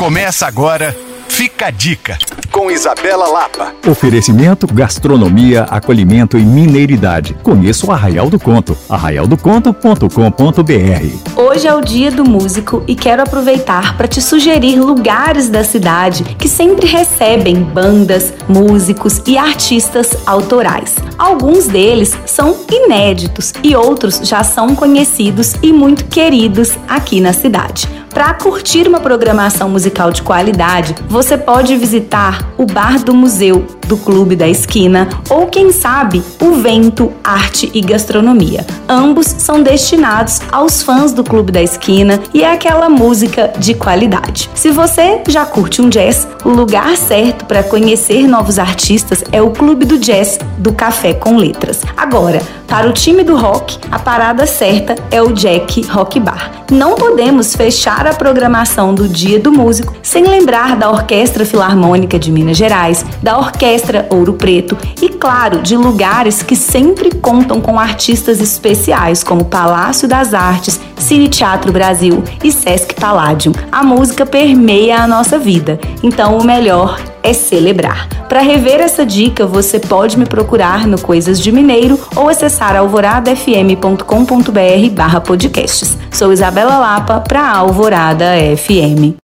Começa agora, fica a dica, com Isabela Lapa. Oferecimento, gastronomia, acolhimento e mineiridade. Conheça o Arraial do Conto, arraialdoconto.com.br. Hoje é o dia do músico e quero aproveitar para te sugerir lugares da cidade que sempre recebem bandas, músicos e artistas autorais. Alguns deles são inéditos e outros já são conhecidos e muito queridos aqui na cidade. Para curtir uma programação musical de qualidade, você pode visitar o Bar do Museu do Clube da Esquina ou, quem sabe, o Vento Arte e Gastronomia. Ambos são destinados aos fãs do Clube da Esquina e é aquela música de qualidade. Se você já curte um jazz, o lugar certo para conhecer novos artistas é o Clube do Jazz do Café com Letras. Agora, para o time do rock, a parada certa é o Jack Rock Bar. Não podemos fechar a programação do Dia do Músico sem lembrar da Orquestra Filarmônica de Minas Gerais, da Orquestra Ouro Preto e, claro, de lugares que sempre contam com artistas especiais como Palácio das Artes, Cine Teatro Brasil e Sesc Palladium. A música permeia a nossa vida, então o melhor é celebrar. Para rever essa dica, você pode me procurar no Coisas de Mineiro ou acessar alvoradafm.com.br barra podcasts. Sou Isabela Lapa para Alvorada FM.